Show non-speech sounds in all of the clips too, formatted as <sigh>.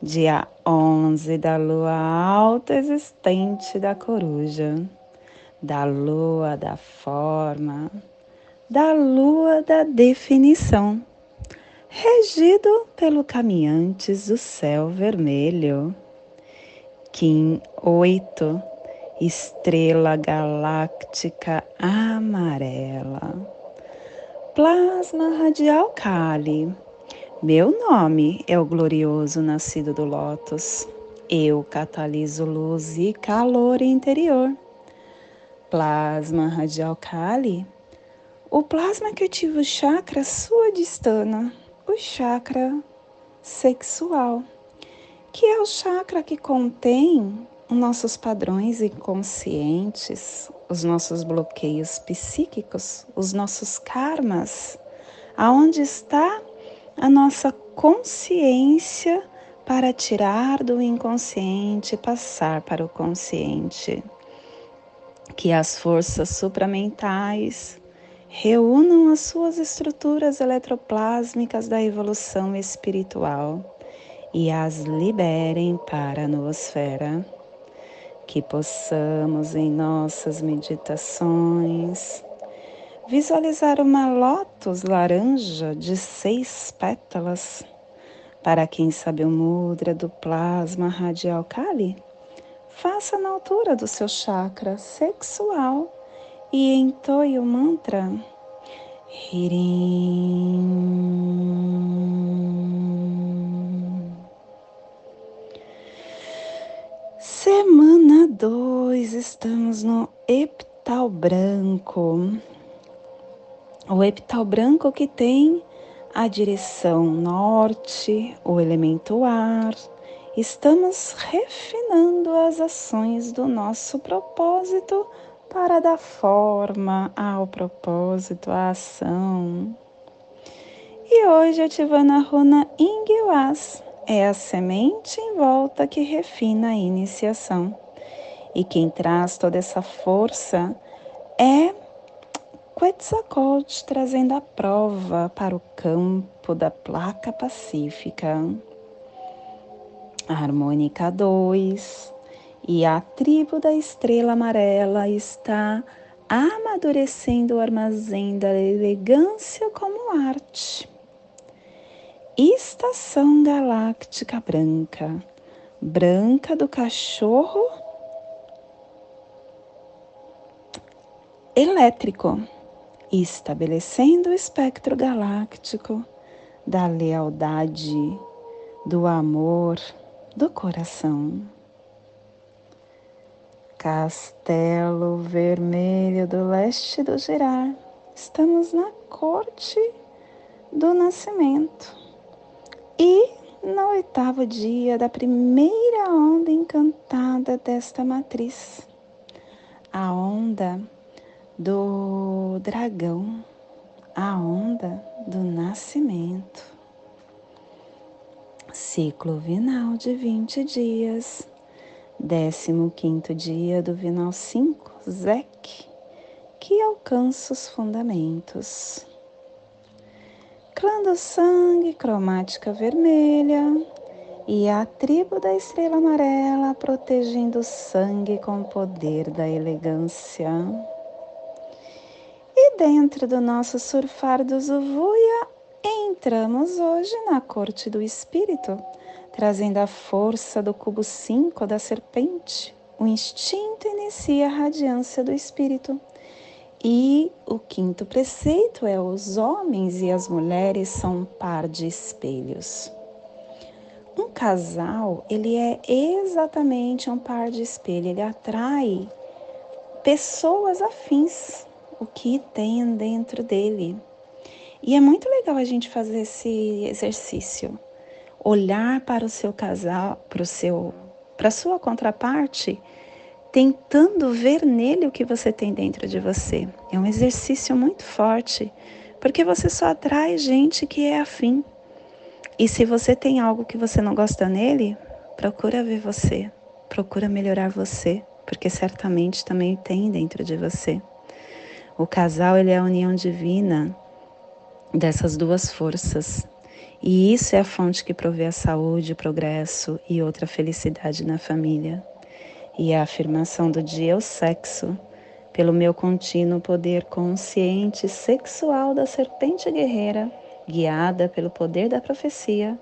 dia 11 da lua alta existente da coruja, da lua da forma, da lua da definição, regido pelo caminhantes do céu vermelho. Kim 8, estrela galáctica amarela. Plasma radial Kali meu nome é o glorioso nascido do Lótus. Eu cataliso luz e calor interior. Plasma radial Kali. O plasma que ativa o chakra suadistana, o chakra sexual, que é o chakra que contém os nossos padrões inconscientes, os nossos bloqueios psíquicos, os nossos karmas, aonde está a nossa consciência para tirar do inconsciente e passar para o consciente. Que as forças supramentais reúnam as suas estruturas eletroplásmicas da evolução espiritual e as liberem para a noosfera. Que possamos em nossas meditações visualizar uma lótus laranja de seis pétalas. Para quem sabe o mudra do plasma radial Kali, faça na altura do seu chakra sexual e entoie o mantra Hirim. Semana 2, estamos no epital branco o epital branco que tem a direção norte, o elemento ar. Estamos refinando as ações do nosso propósito para dar forma ao propósito, à ação. E hoje a runa Ingwas, é a semente em volta que refina a iniciação. E quem traz toda essa força é Quetzalcoatl trazendo a prova para o campo da placa pacífica. A harmônica 2 e a tribo da estrela amarela está amadurecendo o armazém da elegância como arte. Estação galáctica branca, branca do cachorro elétrico estabelecendo o espectro galáctico da lealdade, do amor, do coração. Castelo Vermelho do Leste do Girar, estamos na corte do nascimento e no oitavo dia da primeira onda encantada desta matriz, a onda do dragão, a onda do nascimento. Ciclo vinal de 20 dias, 15 dia do vinal 5, Zek, que alcança os fundamentos. Clã do sangue, cromática vermelha, e a tribo da estrela amarela protegendo o sangue com o poder da elegância. Dentro do nosso surfar do Zuvuia, entramos hoje na corte do espírito, trazendo a força do cubo 5 da serpente. O instinto inicia a radiância do espírito. E o quinto preceito é: os homens e as mulheres são um par de espelhos. Um casal, ele é exatamente um par de espelho, ele atrai pessoas afins, o que tem dentro dele. E é muito legal a gente fazer esse exercício. Olhar para o seu casal, para o seu para sua contraparte, tentando ver nele o que você tem dentro de você. É um exercício muito forte, porque você só atrai gente que é afim. E se você tem algo que você não gosta nele, procura ver você, procura melhorar você, porque certamente também tem dentro de você. O casal ele é a união divina dessas duas forças. E isso é a fonte que provê a saúde, o progresso e outra felicidade na família. E a afirmação do dia é o sexo, pelo meu contínuo poder consciente sexual da serpente guerreira, guiada pelo poder da profecia,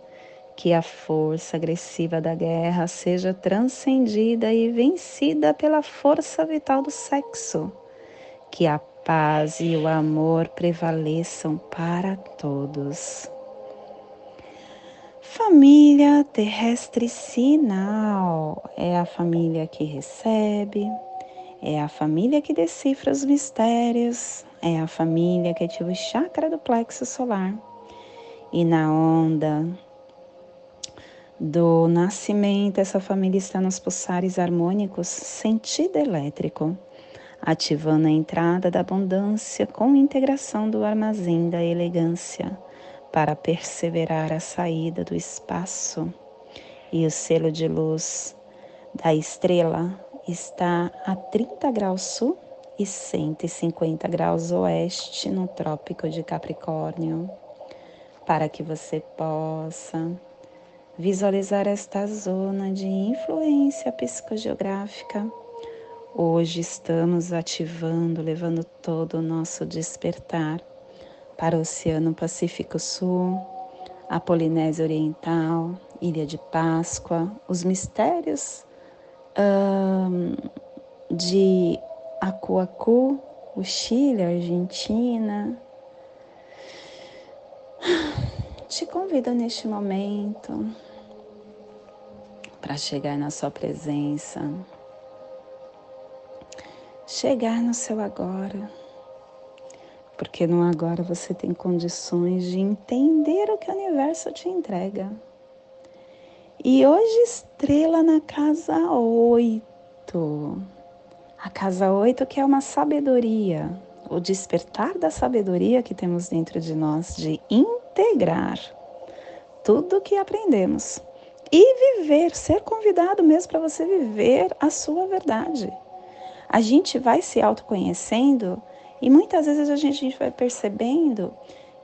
que a força agressiva da guerra seja transcendida e vencida pela força vital do sexo, que a paz e o amor prevaleçam para todos. Família terrestre sinal é a família que recebe, é a família que decifra os mistérios, é a família que ativa o chakra do plexo solar. E na onda do nascimento, essa família está nos pulsares harmônicos sentido elétrico ativando a entrada da abundância com integração do armazém da elegância para perseverar a saída do espaço. E o selo de luz da estrela está a 30 graus sul e 150 graus oeste no Trópico de Capricórnio, para que você possa visualizar esta zona de influência psicogeográfica Hoje estamos ativando, levando todo o nosso despertar para o Oceano Pacífico Sul, a Polinésia Oriental, Ilha de Páscoa, os mistérios de Acuacu, o Chile, a Argentina. Te convido neste momento para chegar na sua presença chegar no seu agora. Porque no agora você tem condições de entender o que o universo te entrega. E hoje, estrela na casa 8. A casa 8 que é uma sabedoria, o despertar da sabedoria que temos dentro de nós, de integrar tudo o que aprendemos e viver, ser convidado mesmo para você viver a sua verdade a gente vai se autoconhecendo e muitas vezes a gente, vai percebendo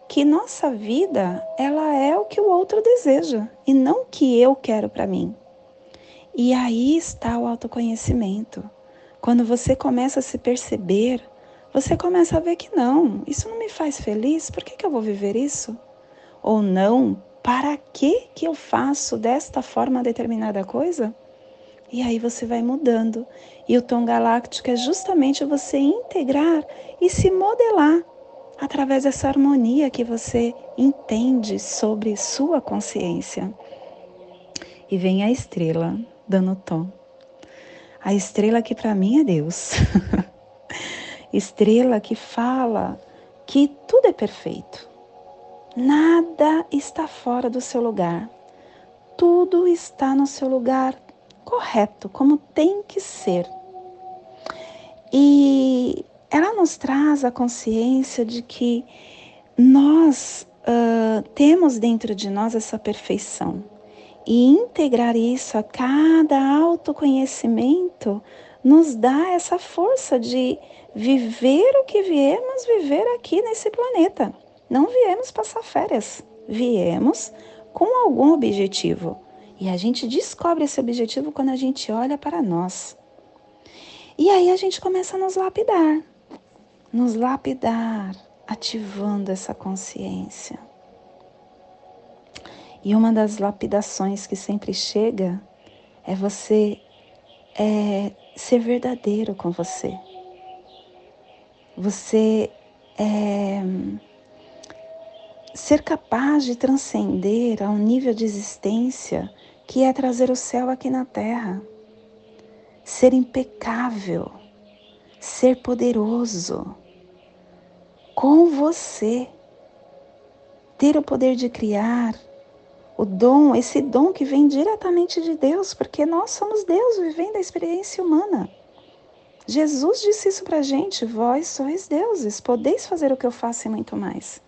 que nossa vida ela é o que o outro deseja e não o que eu quero para mim. E aí está o autoconhecimento. Quando você começa a se perceber, você começa a ver que não, isso não me faz feliz, por que, que eu vou viver isso? Ou não, para que, que eu faço desta forma determinada coisa? E aí você vai mudando. E o tom galáctico é justamente você integrar e se modelar através dessa harmonia que você entende sobre sua consciência. E vem a estrela dando tom. A estrela que para mim é Deus. <laughs> estrela que fala que tudo é perfeito. Nada está fora do seu lugar. Tudo está no seu lugar correto, como tem que ser. E ela nos traz a consciência de que nós uh, temos dentro de nós essa perfeição. E integrar isso a cada autoconhecimento nos dá essa força de viver o que viemos viver aqui nesse planeta. Não viemos passar férias, viemos com algum objetivo. E a gente descobre esse objetivo quando a gente olha para nós. E aí a gente começa a nos lapidar, nos lapidar, ativando essa consciência. E uma das lapidações que sempre chega é você é, ser verdadeiro com você. Você é, ser capaz de transcender a um nível de existência que é trazer o céu aqui na terra, ser impecável, ser poderoso com você, ter o poder de criar o dom, esse dom que vem diretamente de Deus, porque nós somos Deus vivendo a experiência humana. Jesus disse isso para a gente: vós sois deuses, podeis fazer o que eu faço e muito mais.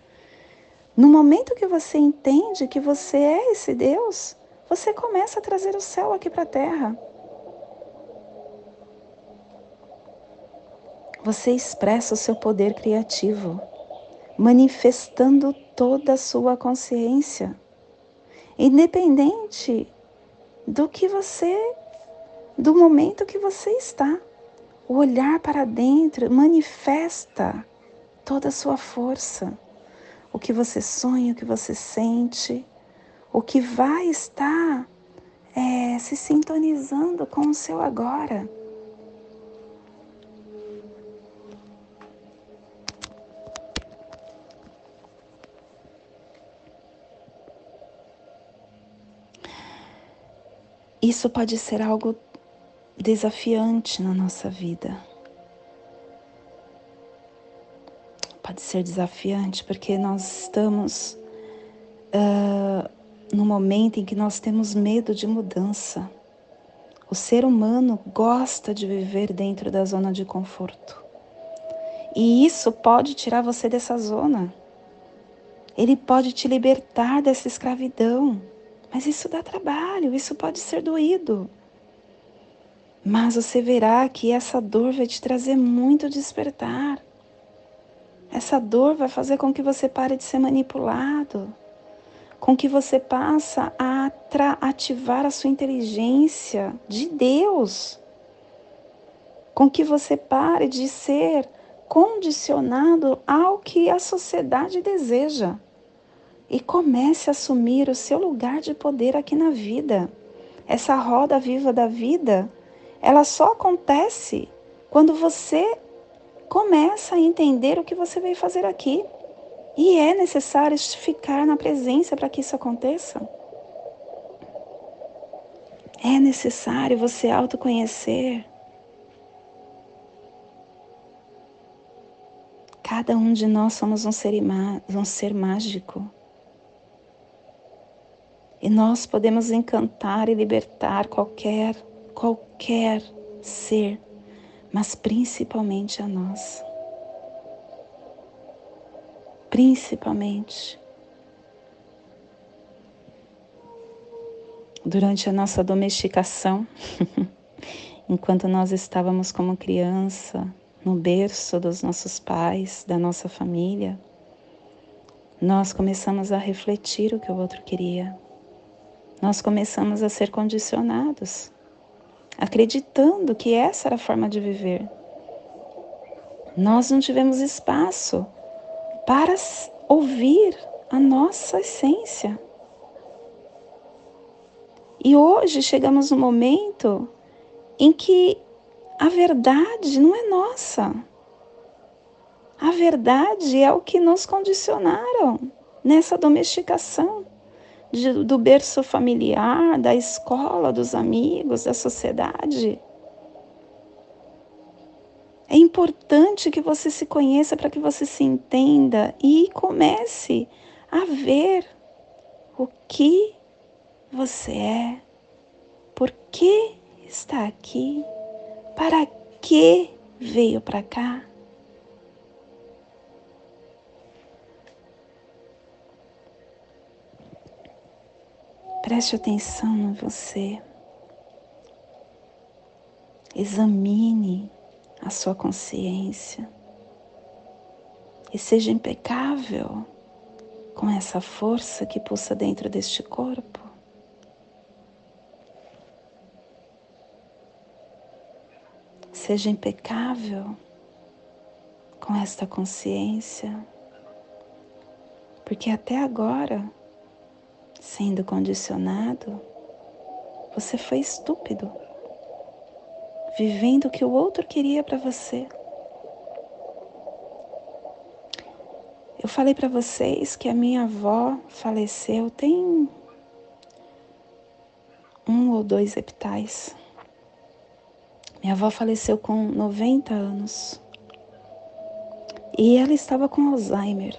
No momento que você entende que você é esse Deus, você começa a trazer o céu aqui para a terra. Você expressa o seu poder criativo, manifestando toda a sua consciência, independente do que você, do momento que você está. O olhar para dentro manifesta toda a sua força, o que você sonha, o que você sente, o que vai estar é, se sintonizando com o seu agora. Isso pode ser algo desafiante na nossa vida. Pode ser desafiante porque nós estamos uh, no momento em que nós temos medo de mudança. O ser humano gosta de viver dentro da zona de conforto. E isso pode tirar você dessa zona. Ele pode te libertar dessa escravidão. Mas isso dá trabalho, isso pode ser doído. Mas você verá que essa dor vai te trazer muito despertar. Essa dor vai fazer com que você pare de ser manipulado, com que você passa a ativar a sua inteligência de Deus, com que você pare de ser condicionado ao que a sociedade deseja e comece a assumir o seu lugar de poder aqui na vida. Essa roda viva da vida ela só acontece quando você começa a entender o que você veio fazer aqui. E é necessário ficar na presença para que isso aconteça. É necessário você autoconhecer. Cada um de nós somos um ser, um ser mágico. E nós podemos encantar e libertar qualquer qualquer ser, mas principalmente a nós. Principalmente. Durante a nossa domesticação, <laughs> enquanto nós estávamos como criança, no berço dos nossos pais, da nossa família, nós começamos a refletir o que o outro queria. Nós começamos a ser condicionados acreditando que essa era a forma de viver. Nós não tivemos espaço para ouvir a nossa essência. E hoje chegamos no momento em que a verdade não é nossa. A verdade é o que nos condicionaram nessa domesticação de, do berço familiar, da escola, dos amigos, da sociedade. É importante que você se conheça para que você se entenda e comece a ver o que você é, por que está aqui, para que veio para cá. Preste atenção em você. Examine a sua consciência. E seja impecável com essa força que pulsa dentro deste corpo. Seja impecável com esta consciência, porque até agora sendo condicionado, você foi estúpido, vivendo o que o outro queria para você. Eu falei para vocês que a minha avó faleceu tem um ou dois epitais. Minha avó faleceu com 90 anos. E ela estava com Alzheimer.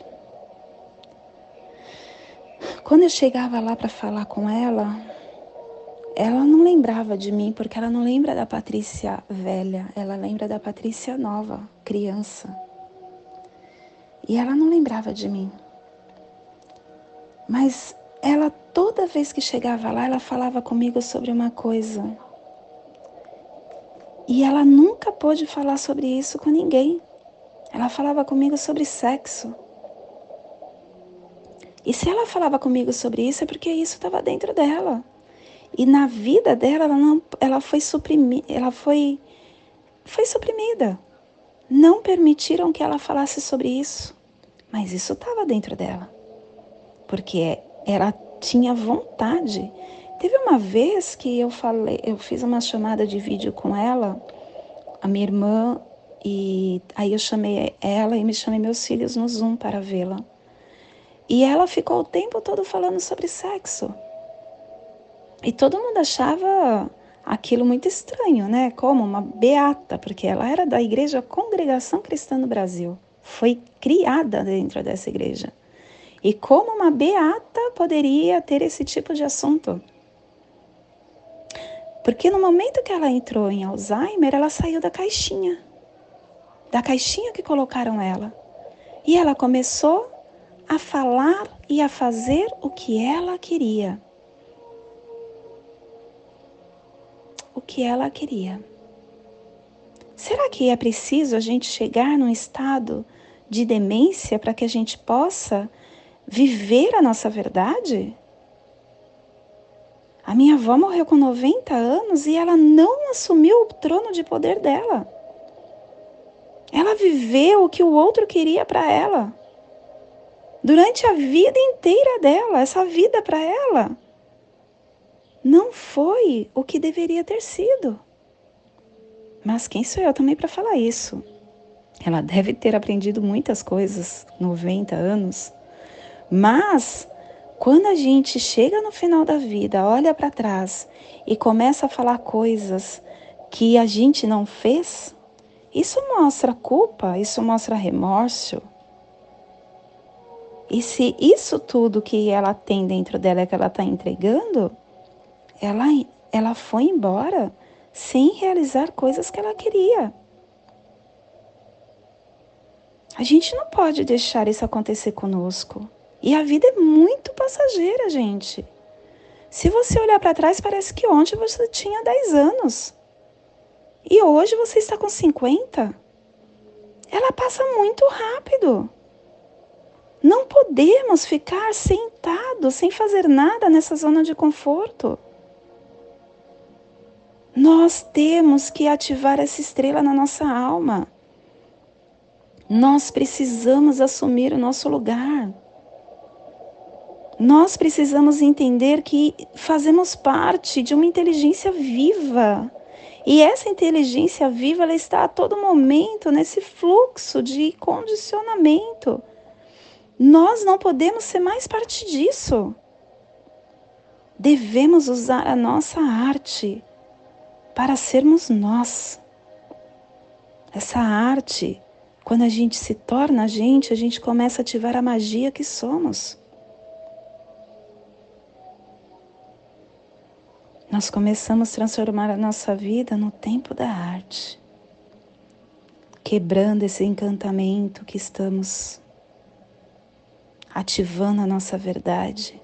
Quando eu chegava lá para falar com ela, ela não lembrava de mim, porque ela não lembra da Patrícia velha, ela lembra da Patrícia nova, criança. E ela não lembrava de mim. Mas ela, toda vez que chegava lá, ela falava comigo sobre uma coisa. E ela nunca pôde falar sobre isso com ninguém. Ela falava comigo sobre sexo. E se ela falava comigo sobre isso, é porque isso estava dentro dela. E na vida dela, ela, não, ela foi suprimida, ela foi, foi suprimida. Não permitiram que ela falasse sobre isso. Mas isso estava dentro dela. Porque ela tinha vontade. Teve uma vez que eu falei, eu fiz uma chamada de vídeo com ela, a minha irmã, e aí eu chamei ela e me chamei meus filhos no Zoom para vê-la. E ela ficou o tempo todo falando sobre sexo. E todo mundo achava aquilo muito estranho, né? Como uma beata, porque ela era da igreja Congregação Cristã no Brasil. Foi criada dentro dessa igreja. E como uma beata poderia ter esse tipo de assunto? Porque no momento que ela entrou em Alzheimer, ela saiu da caixinha. Da caixinha que colocaram ela. E ela começou a falar e a fazer o que ela queria. O que ela queria. Será que é preciso a gente chegar num estado de demência para que a gente possa viver a nossa verdade? A minha avó morreu com 90 anos e ela não assumiu o trono de poder dela. Ela viveu o que o outro queria para ela durante a vida inteira dela, essa vida para ela, não foi o que deveria ter sido. Mas quem sou eu também para falar isso? Ela deve ter aprendido muitas coisas, 90 anos. Mas quando a gente chega no final da vida, olha para trás e começa a falar coisas que a gente não fez, isso mostra culpa, isso mostra remorso, e se isso tudo que ela tem dentro dela é que ela está entregando, ela, ela foi embora sem realizar coisas que ela queria. A gente não pode deixar isso acontecer conosco. E a vida é muito passageira, gente. Se você olhar para trás, parece que ontem você tinha 10 anos. E hoje você está com 50. Ela passa muito rápido. Não podemos ficar sentados sem fazer nada nessa zona de conforto. Nós temos que ativar essa estrela na nossa alma. Nós precisamos assumir o nosso lugar. Nós precisamos entender que fazemos parte de uma inteligência viva. E essa inteligência viva ela está a todo momento nesse fluxo de condicionamento nós não podemos ser mais parte disso. Devemos usar a nossa arte para sermos nós. Essa arte, quando a gente se torna a gente, a gente começa a ativar a magia que somos. Nós começamos a transformar a nossa vida no tempo da arte, quebrando esse encantamento que estamos ativando a nossa verdade,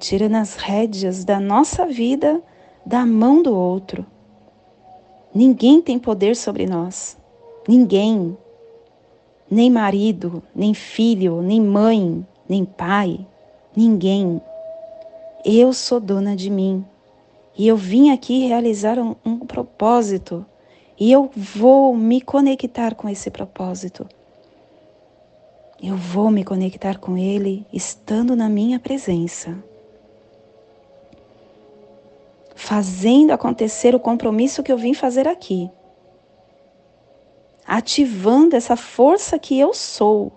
tirando as rédeas da nossa vida da mão do outro. Ninguém tem poder sobre nós. Ninguém. Nem marido, nem filho, nem mãe, nem pai. Ninguém. Eu sou dona de mim. E eu vim aqui realizar um, um propósito. E eu vou me conectar com esse propósito. Eu vou me conectar com Ele estando na minha presença. Fazendo acontecer o compromisso que eu vim fazer aqui. Ativando essa força que eu sou.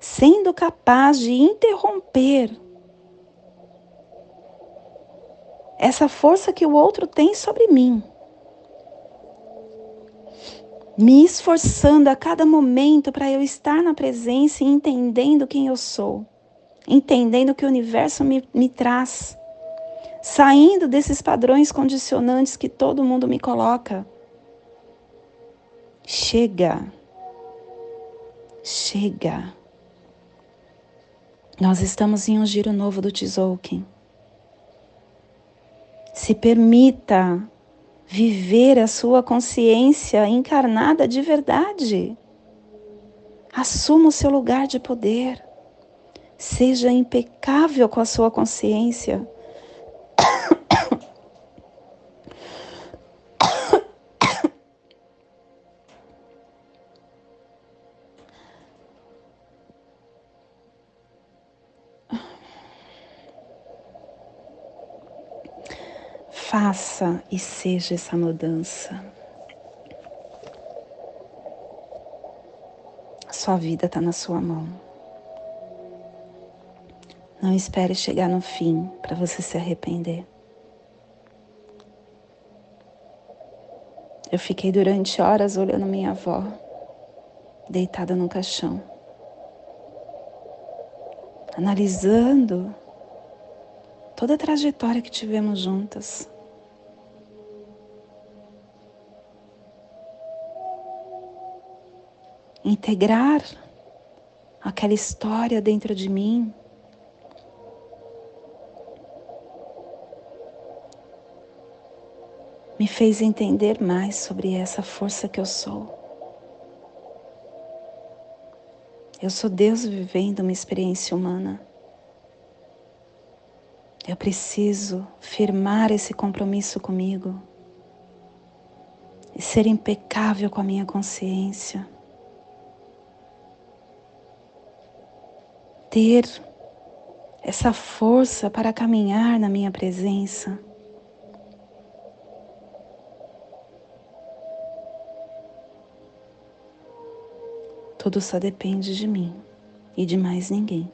Sendo capaz de interromper essa força que o outro tem sobre mim. me esforçando a cada momento para eu estar na presença e entendendo quem eu sou, entendendo que o universo me, me traz, saindo desses padrões condicionantes que todo mundo me coloca. Chega, chega. Nós estamos em um giro novo do Tzolk'in. Se permita viver a sua consciência encarnada de verdade. Assuma o seu lugar de poder. Seja impecável com a sua consciência. Faça e seja essa mudança. Sua vida está na sua mão. Não espere chegar no fim para você se arrepender. Eu fiquei durante horas olhando minha avó, deitada no caixão, analisando toda a trajetória que tivemos juntas. integrar aquela história dentro de mim. Me fez entender mais sobre essa força que eu sou. Eu sou Deus vivendo uma experiência humana. Eu preciso firmar esse compromisso comigo e ser impecável com a minha consciência. ter essa força para caminhar na minha presença. Tudo só depende de mim e de mais ninguém.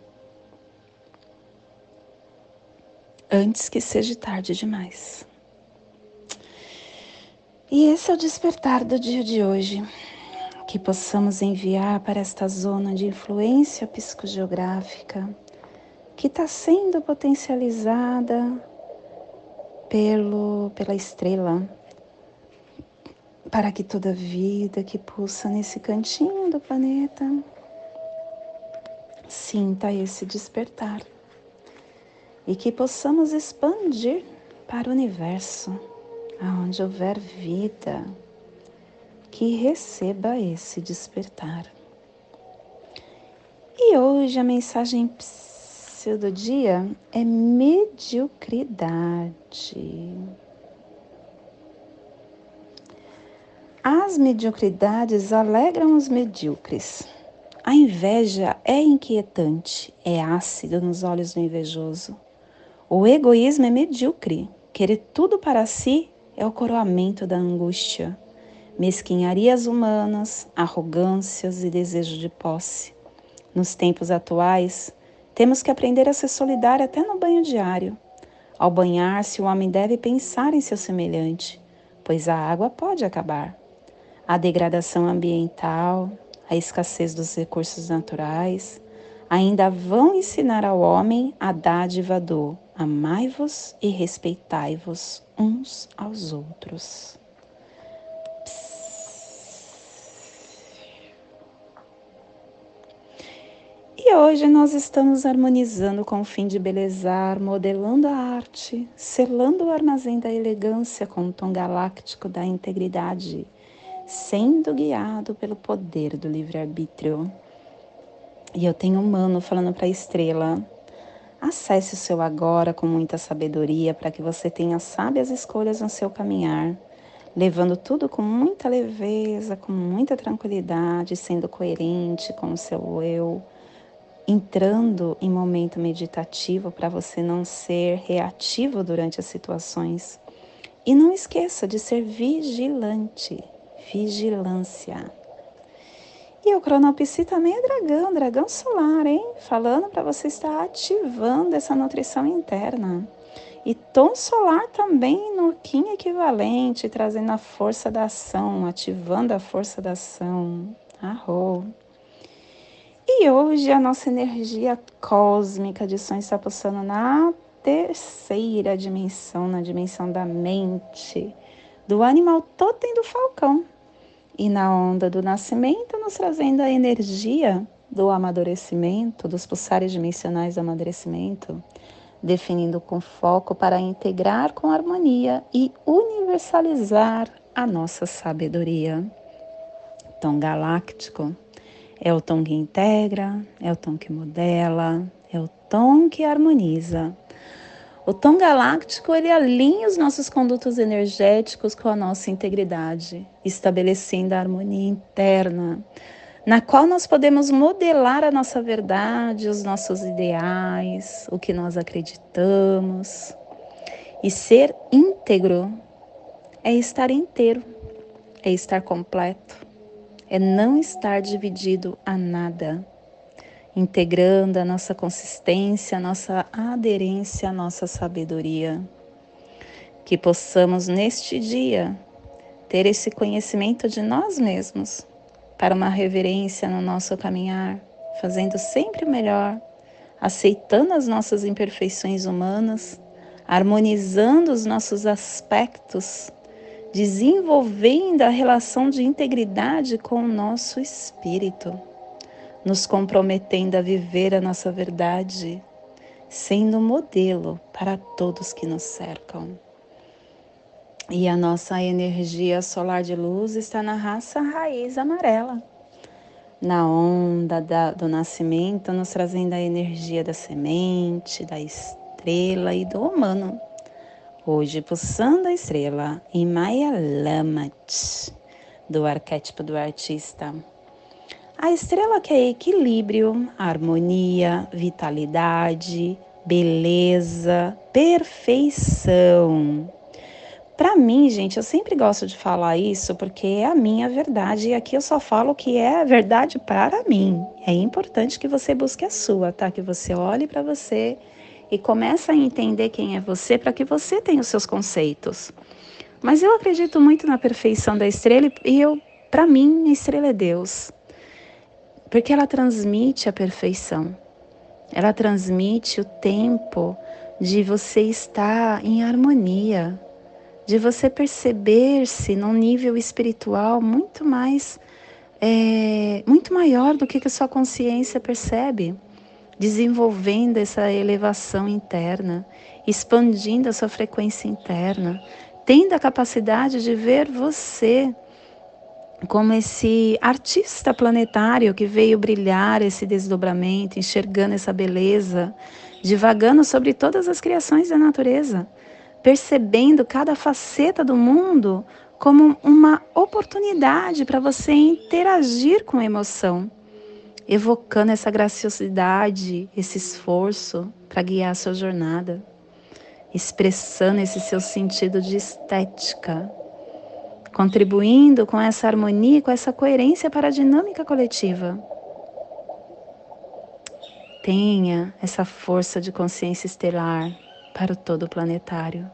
Antes que seja tarde demais. E esse é o despertar do dia de hoje que possamos enviar para esta zona de influência psicogeográfica que está sendo potencializada pelo, pela estrela, para que toda vida que pulsa nesse cantinho do planeta sinta esse despertar e que possamos expandir para o universo, aonde houver vida que receba esse despertar. E hoje a mensagem do dia é mediocridade. As mediocridades alegram os medíocres. A inveja é inquietante, é ácido nos olhos do invejoso. O egoísmo é medíocre. Querer tudo para si é o coroamento da angústia mesquinharias humanas, arrogâncias e desejo de posse. Nos tempos atuais, temos que aprender a ser solidário até no banho diário. Ao banhar-se, o homem deve pensar em seu semelhante, pois a água pode acabar. A degradação ambiental, a escassez dos recursos naturais, ainda vão ensinar ao homem a dádiva do amai-vos e respeitai-vos uns aos outros. E hoje nós estamos harmonizando com o fim de belezar, modelando a arte, selando o armazém da elegância com o tom galáctico da integridade, sendo guiado pelo poder do livre-arbítrio. E eu tenho um mano falando para a estrela: acesse o seu agora com muita sabedoria para que você tenha sábias escolhas no seu caminhar, levando tudo com muita leveza, com muita tranquilidade, sendo coerente com o seu eu entrando em momento meditativo para você não ser reativo durante as situações. E não esqueça de ser vigilante, vigilância. E o cronopsi também é dragão, dragão solar, hein? Falando para você estar ativando essa nutrição interna. E tom solar também no Kim equivalente, trazendo a força da ação, ativando a força da ação. Arro. E hoje a nossa energia cósmica de sonho está pulsando na terceira dimensão, na dimensão da mente, do animal totem do falcão. E na onda do nascimento, nos trazendo a energia do amadurecimento, dos pulsares dimensionais do amadurecimento, definindo com foco para integrar com harmonia e universalizar a nossa sabedoria. Tom galáctico é o tom que integra, é o tom que modela, é o tom que harmoniza. O tom galáctico ele alinha os nossos condutos energéticos com a nossa integridade, estabelecendo a harmonia interna, na qual nós podemos modelar a nossa verdade, os nossos ideais, o que nós acreditamos. E ser íntegro é estar inteiro, é estar completo, é não estar dividido a nada integrando a nossa consistência, a nossa aderência, a nossa sabedoria. Que possamos neste dia ter esse conhecimento de nós mesmos para uma reverência no nosso caminhar, fazendo sempre o melhor, aceitando as nossas imperfeições humanas, harmonizando os nossos aspectos, desenvolvendo a relação de integridade com o nosso espírito nos comprometendo a viver a nossa verdade, sendo modelo para todos que nos cercam. E a nossa energia solar de luz está na raça raiz amarela, na onda da, do nascimento, nos trazendo a energia da semente, da estrela e do humano. Hoje, pulsando a estrela em Maya Lamat, do arquétipo do artista. A estrela que é equilíbrio, harmonia, vitalidade, beleza, perfeição. Para mim, gente, eu sempre gosto de falar isso porque é a minha verdade e aqui eu só falo que é verdade para mim. É importante que você busque a sua, tá? Que você olhe para você e comece a entender quem é você para que você tenha os seus conceitos. Mas eu acredito muito na perfeição da estrela e eu, para mim, a estrela é Deus porque ela transmite a perfeição. Ela transmite o tempo de você estar em harmonia, de você perceber-se num nível espiritual muito mais, é, muito maior do que a sua consciência percebe, desenvolvendo essa elevação interna, expandindo a sua frequência interna, tendo a capacidade de ver você como esse artista planetário que veio brilhar esse desdobramento, enxergando essa beleza, divagando sobre todas as criações da natureza, percebendo cada faceta do mundo como uma oportunidade para você interagir com a emoção, evocando essa graciosidade, esse esforço para guiar a sua jornada, expressando esse seu sentido de estética, contribuindo com essa harmonia, com essa coerência para a dinâmica coletiva. Tenha essa força de consciência estelar para o todo planetário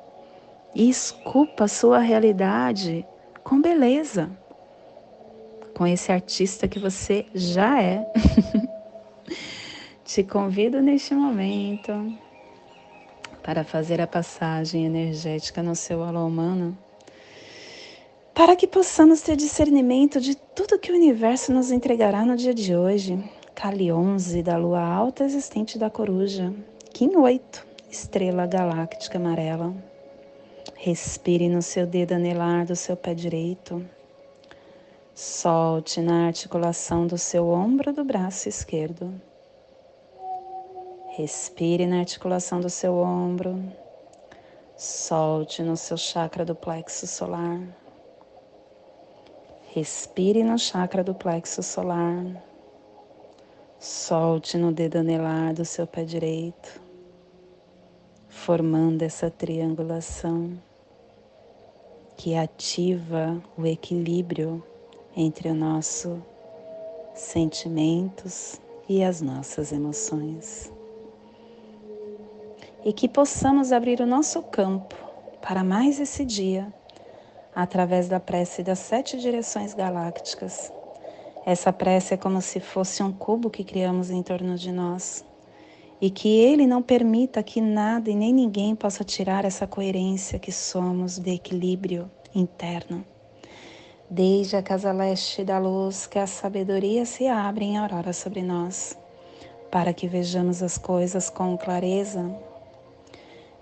e esculpa a sua realidade com beleza, com esse artista que você já é. <laughs> Te convido neste momento para fazer a passagem energética no seu alô humano para que possamos ter discernimento de tudo que o universo nos entregará no dia de hoje. Kali 11 da lua alta existente da coruja. Kim 8, estrela galáctica amarela. Respire no seu dedo anelar do seu pé direito. Solte na articulação do seu ombro do braço esquerdo. Respire na articulação do seu ombro. Solte no seu chakra do plexo solar. Respire no chakra do plexo solar. Solte no dedo anelar do seu pé direito, formando essa triangulação que ativa o equilíbrio entre o nosso sentimentos e as nossas emoções. E que possamos abrir o nosso campo para mais esse dia através da prece das sete direções galácticas. Essa prece é como se fosse um cubo que criamos em torno de nós e que Ele não permita que nada e nem ninguém possa tirar essa coerência que somos de equilíbrio interno. Desde a casa leste da luz, que a sabedoria se abre em aurora sobre nós, para que vejamos as coisas com clareza.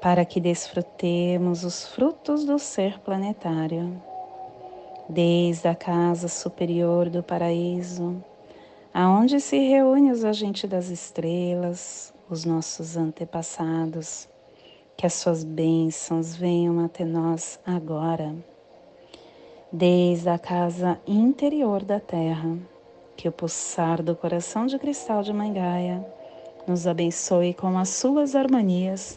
para que desfrutemos os frutos do ser planetário. Desde a casa superior do paraíso, aonde se reúnem os agentes das estrelas, os nossos antepassados, que as suas bênçãos venham até nós agora desde a casa interior da terra, que o pulsar do coração de cristal de Mangaia nos abençoe com as suas harmonias,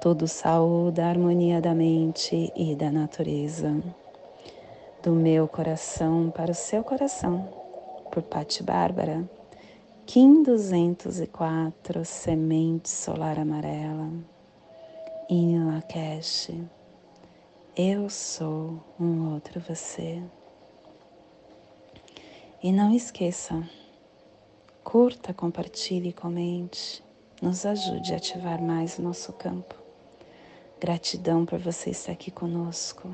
Tudo saúde, a harmonia da mente e da natureza. Do meu coração para o seu coração, por Pati Bárbara. Kim 204, Semente Solar Amarela. In Lakesh. Eu sou um outro você. E não esqueça, curta, compartilhe, comente, nos ajude a ativar mais o nosso campo. Gratidão por você estar aqui conosco.